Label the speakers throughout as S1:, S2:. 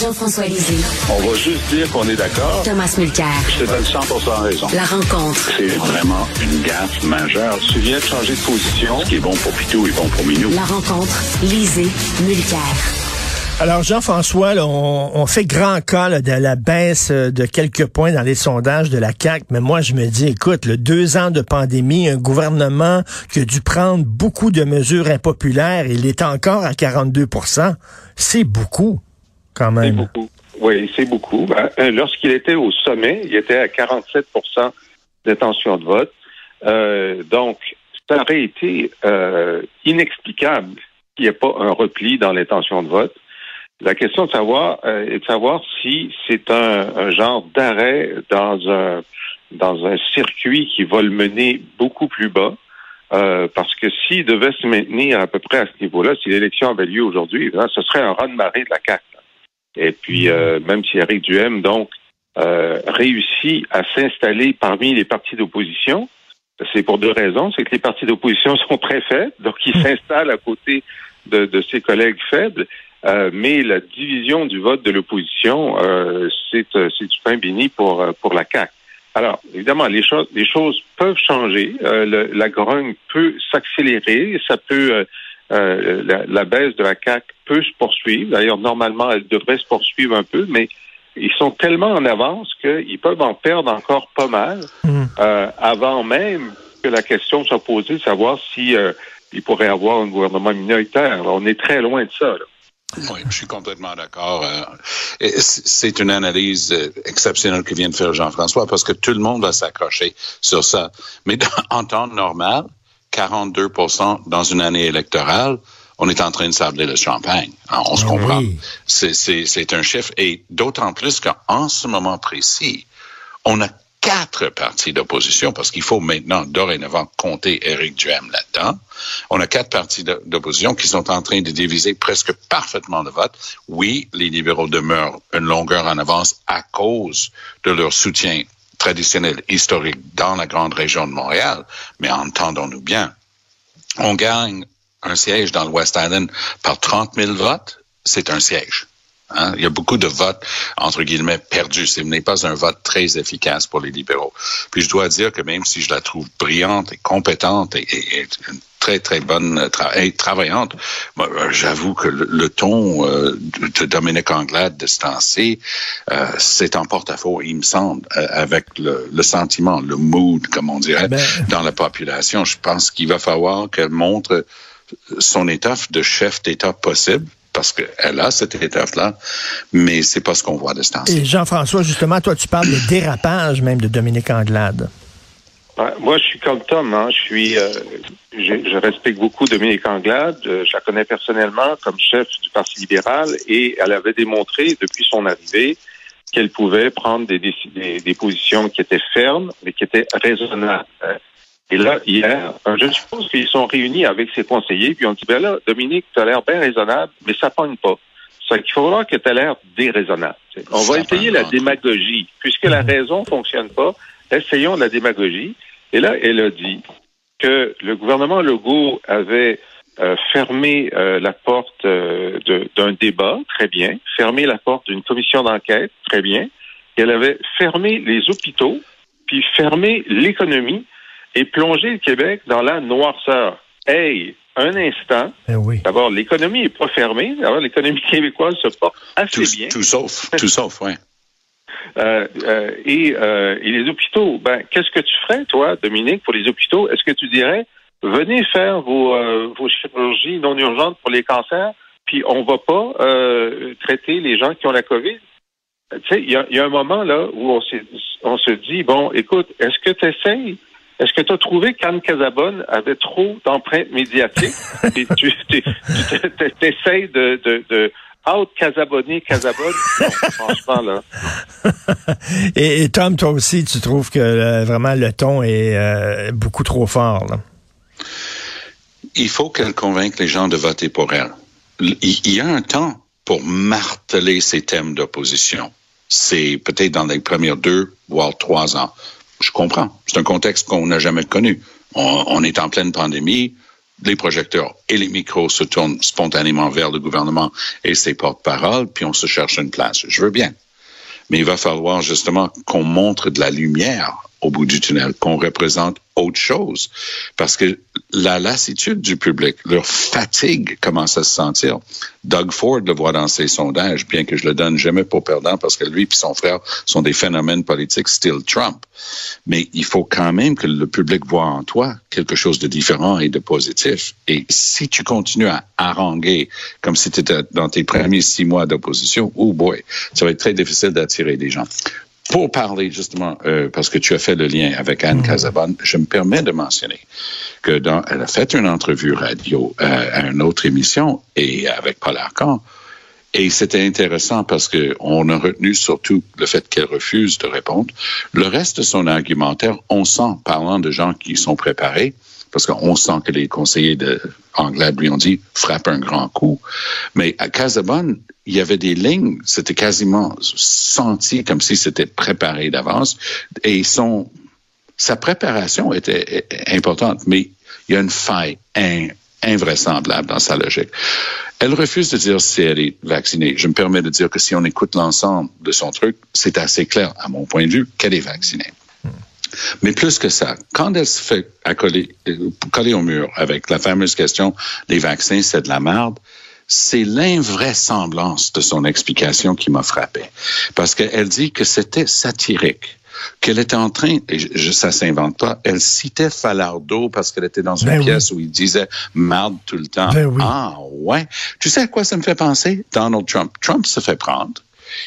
S1: Jean-François Lisée.
S2: On va juste dire qu'on est d'accord.
S1: Thomas Mulcair.
S2: Je te donne 100 raison.
S1: La rencontre.
S2: C'est vraiment une gaffe majeure. Tu viens de changer de position. Ce qui est bon pour Pitou est bon pour Minou.
S1: La rencontre. Lisée. Mulcair.
S3: Alors, Jean-François, on, on, fait grand cas là, de la baisse euh, de quelques points dans les sondages de la CAQ, mais moi, je me dis, écoute, le deux ans de pandémie, un gouvernement qui a dû prendre beaucoup de mesures impopulaires, il est encore à 42% C'est beaucoup.
S4: C'est beaucoup. Oui, c'est beaucoup. Ben, euh, lorsqu'il était au sommet, il était à 47% d'intention de vote. Euh, donc, ça aurait été euh, inexplicable qu'il n'y ait pas un repli dans l'intention de vote. La question de savoir est de savoir si c'est un, genre d'arrêt dans un dans un circuit qui va le mener beaucoup plus bas. parce que s'il devait se maintenir à peu près à ce niveau-là, si l'élection avait lieu aujourd'hui, ce serait un raz-de-marée de la CAQ. Et puis, euh, même si Eric Duhem, donc, euh, réussit à s'installer parmi les partis d'opposition, c'est pour deux raisons. C'est que les partis d'opposition sont très faibles, donc il hmm. s'installe à côté de, de, ses collègues faibles. Euh, mais la division du vote de l'opposition, euh, c'est euh, du pain béni pour, pour la CAQ. Alors, évidemment, les choses, les choses peuvent changer. la grogne peut s'accélérer. Ça peut la, baisse de la CAC peut se poursuivre. D'ailleurs, normalement, elle devrait se poursuivre un peu, mais ils sont tellement en avance qu'ils peuvent en perdre encore pas mal mmh. euh, avant même que la question soit posée de savoir si il pourrait avoir un gouvernement minoritaire. on est très loin de ça.
S5: Oui, je suis complètement d'accord. C'est une analyse exceptionnelle que vient de faire Jean-François parce que tout le monde va s'accrocher sur ça. Mais en temps normal, 42% dans une année électorale, on est en train de sabler le champagne. On se ben comprend. C'est un chiffre. Et d'autant plus qu'en ce moment précis, on a quatre partis d'opposition, parce qu'il faut maintenant, dorénavant, compter Éric Duhem là-dedans. On a quatre partis d'opposition qui sont en train de diviser presque parfaitement le vote. Oui, les libéraux demeurent une longueur en avance à cause de leur soutien traditionnel, historique dans la grande région de Montréal, mais entendons-nous bien, on gagne un siège dans le West Island par 30 000 votes, c'est un siège. Hein? Il y a beaucoup de votes, entre guillemets, perdus. Ce n'est pas un vote très efficace pour les libéraux. Puis je dois dire que même si je la trouve brillante et compétente et, et, très, très bonne euh, et travaillante, euh, j'avoue que le, ton euh, de Dominique Anglade de ce temps-ci, c'est en porte-à-faux, il me semble, avec le, le, sentiment, le mood, comme on dirait, ben, dans la population. Je pense qu'il va falloir qu'elle montre son étoffe de chef d'État possible parce qu'elle a cette étoffe-là, mais c'est pas ce qu'on voit de ce temps-ci.
S3: Et Jean-François, justement, toi, tu parles de dérapage même de Dominique Anglade.
S4: moi, je suis comme Tom. Hein. Je suis, euh, je, respecte beaucoup Dominique Anglade. Euh, je la connais personnellement comme chef du Parti libéral et elle avait démontré depuis son arrivée qu'elle pouvait prendre des, des, des, positions qui étaient fermes, mais qui étaient raisonnables. Et là, hier, je suppose qu'ils sont réunis avec ses conseillers, puis on dit, ben là, Dominique, tu as l'air bien raisonnable, mais ça pogne pas. C'est qu'il faut voir que tu as l'air déraisonnable. On va essayer la démagogie. Puisque la raison fonctionne pas, essayons la démagogie. Et là, elle a dit que le gouvernement Legault avait euh, fermé euh, la porte euh, d'un débat, très bien, fermé la porte d'une commission d'enquête, très bien, et elle avait fermé les hôpitaux, puis fermé l'économie, et plonger le Québec dans la noirceur. Hey, un instant.
S3: Eh oui.
S4: D'abord, l'économie n'est pas fermée. D'abord, l'économie québécoise se porte assez bien.
S5: Tout sauf, tout sauf, oui.
S4: Euh, euh, et, euh, et, les hôpitaux, ben, qu'est-ce que tu ferais, toi, Dominique, pour les hôpitaux? Est-ce que tu dirais, venez faire vos, euh, vos chirurgies non urgentes pour les cancers, puis on va pas euh, traiter les gens qui ont la COVID? Tu sais, il y, y a, un moment là où on, on se dit, bon, écoute, est-ce que tu essayes est-ce que tu as trouvé qu'Anne Casabonne avait trop d'empreintes médiatiques? Et tu essaies de, de, de out casabonner Casabonne? franchement, là.
S3: et, Tom, toi aussi, tu trouves que euh, vraiment le ton est euh, beaucoup trop fort, là?
S5: Il faut qu'elle convainque les gens de voter pour elle. Il y a un temps pour marteler ces thèmes d'opposition. C'est peut-être dans les premières deux, voire trois ans je comprends. C'est un contexte qu'on n'a jamais connu. On, est en pleine pandémie. les projecteurs et les micros se tournent spontanément vers le gouvernement et ses porte-paroles, puis on se cherche une place. Je veux bien. Mais il va falloir justement qu'on montre de la lumière au bout du tunnel, qu'on représente autre chose. Parce que la lassitude du public, leur fatigue commence à se sentir. Doug Ford le voit dans ses sondages, bien que je le donne jamais pour perdant parce que lui et son frère sont des phénomènes politiques still Trump. Mais il faut quand même que le public voit en toi quelque chose de différent et de positif. Et si tu continues à haranguer comme si tu étais dans tes premiers six mois d'opposition, oh boy, ça va être très difficile d'attirer des gens. Pour parler justement, euh, parce que tu as fait le lien avec Anne Casabonne, je me permets de mentionner que dans, elle a fait une entrevue radio euh, à une autre émission et avec Paul Arcan. Et c'était intéressant parce que on a retenu surtout le fait qu'elle refuse de répondre. Le reste de son argumentaire, on sent, parlant de gens qui sont préparés, parce qu'on sent que les conseillers de anglais lui ont dit frappe un grand coup. Mais à Casabonne, il y avait des lignes, c'était quasiment senti comme si c'était préparé d'avance. Et son, sa préparation était importante, mais il y a une faille invraisemblable dans sa logique. Elle refuse de dire si elle est vaccinée. Je me permets de dire que si on écoute l'ensemble de son truc, c'est assez clair, à mon point de vue, qu'elle est vaccinée. Mais plus que ça, quand elle se fait accoler, coller au mur avec la fameuse question les vaccins, c'est de la merde, c'est l'invraisemblance de son explication qui m'a frappé. Parce qu'elle dit que c'était satirique qu'elle était en train, et je, ça s'invente pas, elle citait Falardeau parce qu'elle était dans une ben pièce où il disait merde tout le temps.
S3: Ben oui.
S5: Ah ouais. Tu sais à quoi ça me fait penser? Donald Trump. Trump se fait prendre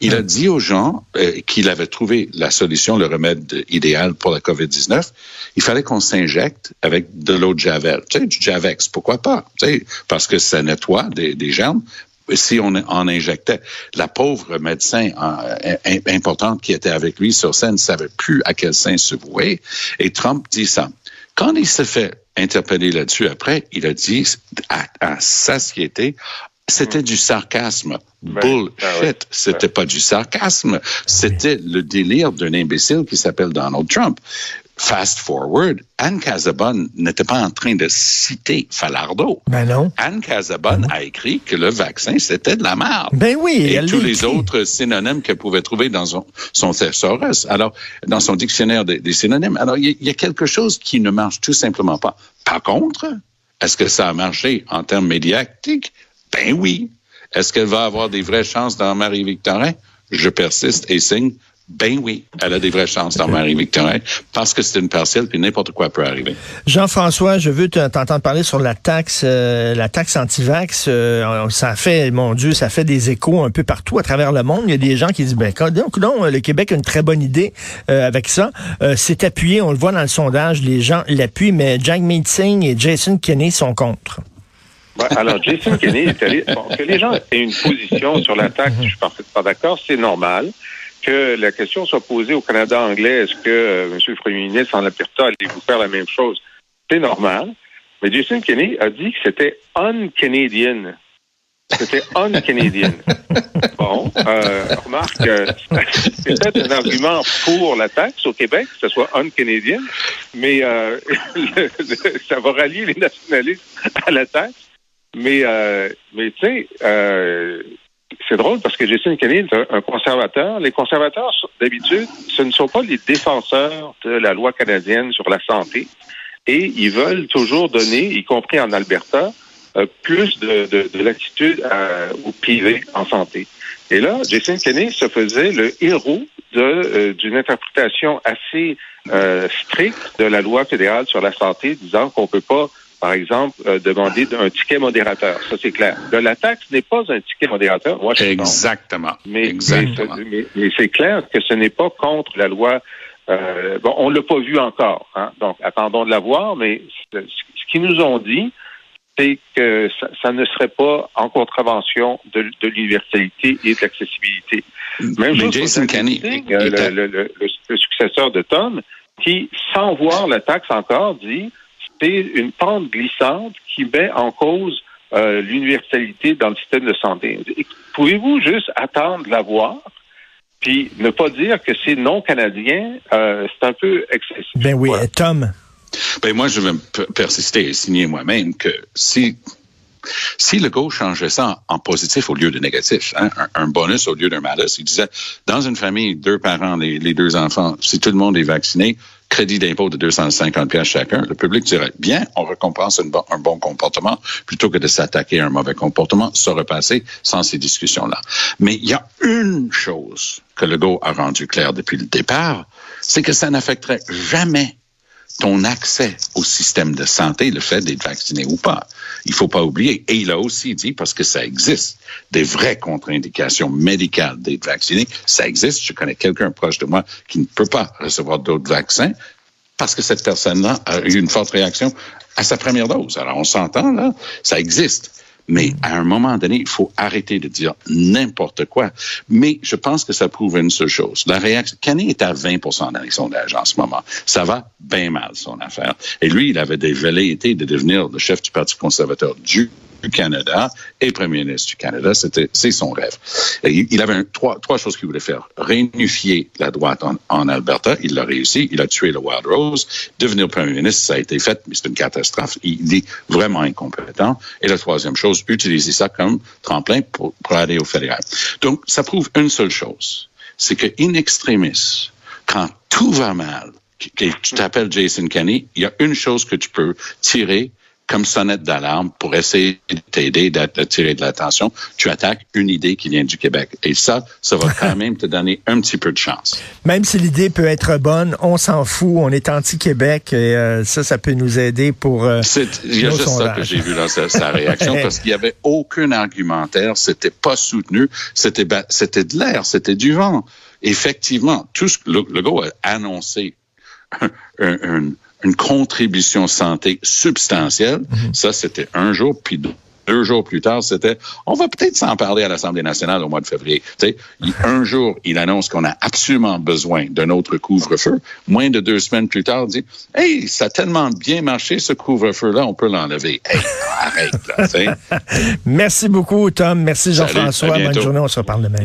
S5: il a dit aux gens euh, qu'il avait trouvé la solution, le remède idéal pour la COVID-19. Il fallait qu'on s'injecte avec de l'eau de Javel. Tu sais, du Javex, pourquoi pas? Tu sais, parce que ça nettoie des, des germes si on en injectait. La pauvre médecin euh, importante qui était avec lui sur scène ne savait plus à quel sein se vouer. Et Trump dit ça. Quand il se fait interpeller là-dessus après, il a dit à, à satiété, c'était du sarcasme. Bullshit. Ah c'était pas du sarcasme. C'était le délire d'un imbécile qui s'appelle Donald Trump. Fast forward, Anne Casabonne n'était pas en train de citer Falardeau.
S3: Ben non.
S5: Anne Casabonne a écrit que le vaccin, c'était de la merde.
S3: Ben oui.
S5: Et tous les autres synonymes qu'elle pouvait trouver dans son, son thesaurus. Alors, dans son dictionnaire des, des synonymes. Alors, il y, y, a quelque chose qui ne marche tout simplement pas. Par contre, est-ce que ça a marché en termes médiatiques? Ben oui. Est-ce qu'elle va avoir des vraies chances dans Marie-Victorin? Je persiste et signe. Ben oui, elle a des vraies chances dans Marie-Victorin parce que c'est une partielle puis n'importe quoi peut arriver.
S3: Jean-François, je veux t'entendre parler sur la taxe, euh, la taxe anti-vax. Euh, ça fait, mon Dieu, ça fait des échos un peu partout à travers le monde. Il y a des gens qui disent, ben, donc, non, le Québec a une très bonne idée euh, avec ça. c'est appuyé, on le voit dans le sondage, les gens l'appuient, mais Jack Meeting et Jason Kenney sont contre.
S4: Alors, Jason Kenney, bon, que les gens aient une position sur la taxe, je suis parfaitement d'accord, c'est normal. Que la question soit posée au Canada anglais, est-ce que euh, M. le Premier ministre en Alberta allez-vous faire la même chose? C'est normal. Mais Jason Kenney a dit que c'était un-Canadian. C'était un-Canadian. Bon, euh, remarque, euh, c'est peut-être un argument pour la taxe au Québec, que ce soit un-Canadian, mais euh, ça va rallier les nationalistes à la taxe. Mais, euh, mais tu sais, euh, c'est drôle parce que Jason Kenney est un, conservateur. Les conservateurs, d'habitude, ce ne sont pas les défenseurs de la loi canadienne sur la santé. Et ils veulent toujours donner, y compris en Alberta, euh, plus de, de, de latitude au privé en santé. Et là, Jason Kenney se faisait le héros de d'une interprétation assez stricte de la loi fédérale sur la santé, disant qu'on peut pas par exemple, euh, demander un ticket modérateur. Ça, c'est clair. la taxe n'est pas un ticket modérateur.
S5: Moi, je Exactement.
S4: Mais,
S5: Exactement.
S4: mais, c'est clair que ce n'est pas contre la loi. Euh, bon, on l'a pas vu encore. Hein? Donc, attendons de la voir. Mais ce qu'ils nous ont dit, c'est que ça, ne serait pas en contravention de, l'universalité et de l'accessibilité.
S5: Même mais Jason Kenney,
S4: euh, le, le, le, successeur de Tom, qui, sans voir la taxe encore, dit une pente glissante qui met en cause euh, l'universalité dans le système de santé. Pouvez-vous juste attendre la voir? Puis ne pas dire que c'est non canadien, euh, c'est un peu excessif.
S3: Ben oui, Tom.
S5: Ben moi, je vais persister et signer moi-même que si si le go changeait ça en positif au lieu de négatif, hein, un, bonus au lieu d'un malus, il disait, dans une famille, deux parents, les, deux enfants, si tout le monde est vacciné, crédit d'impôt de 250 pièces chacun, le public dirait, bien, on récompense un bon comportement plutôt que de s'attaquer à un mauvais comportement, ça repasser sans ces discussions-là. Mais il y a une chose que le go a rendu clair depuis le départ, c'est que ça n'affecterait jamais ton accès au système de santé, le fait d'être vacciné ou pas. Il faut pas oublier. Et il a aussi dit, parce que ça existe, des vraies contre-indications médicales d'être vacciné. Ça existe. Je connais quelqu'un proche de moi qui ne peut pas recevoir d'autres vaccins parce que cette personne-là a eu une forte réaction à sa première dose. Alors, on s'entend, là, ça existe. Mais à un moment donné, il faut arrêter de dire n'importe quoi. Mais je pense que ça prouve une seule chose. La réaction, Kenny est à 20% dans les sondages en ce moment. Ça va bien mal, son affaire. Et lui, il avait des velléités de devenir le chef du Parti conservateur du du Canada et premier ministre du Canada. C'était, c'est son rêve. Il avait trois, trois choses qu'il voulait faire. Réunifier la droite en, en Alberta. Il l'a réussi. Il a tué le Wild Rose. Devenir premier ministre, ça a été fait, mais c'est une catastrophe. Il est vraiment incompétent. Et la troisième chose, utiliser ça comme tremplin pour, pour aller au fédéral. Donc, ça prouve une seule chose. C'est que in extremis, quand tout va mal, que tu t'appelles Jason Kenney, il y a une chose que tu peux tirer comme sonnette d'alarme pour essayer de t'aider, d'attirer de l'attention, tu attaques une idée qui vient du Québec. Et ça, ça va quand même te donner un petit peu de chance.
S3: Même si l'idée peut être bonne, on s'en fout, on est anti-Québec et euh, ça, ça peut nous aider pour. Euh,
S5: il y a juste ça que j'ai vu dans sa, réaction parce qu'il n'y avait aucun argumentaire, c'était pas soutenu, c'était c'était de l'air, c'était du vent. Effectivement, tout ce que le, a annoncé un, un, une contribution santé substantielle. Mhm. Ça, c'était un jour, puis deux jours plus tard, c'était on va peut-être s'en parler à l'Assemblée nationale au mois de février. Tu sais, un jour, il annonce qu'on a absolument besoin d'un autre couvre-feu. Moins de deux semaines plus tard, il dit Hey, ça a tellement bien marché ce couvre-feu-là, on peut l'enlever. Hey, arrête là.
S3: Merci beaucoup, Tom. Merci Jean-François. Bonne journée, on se reparle demain.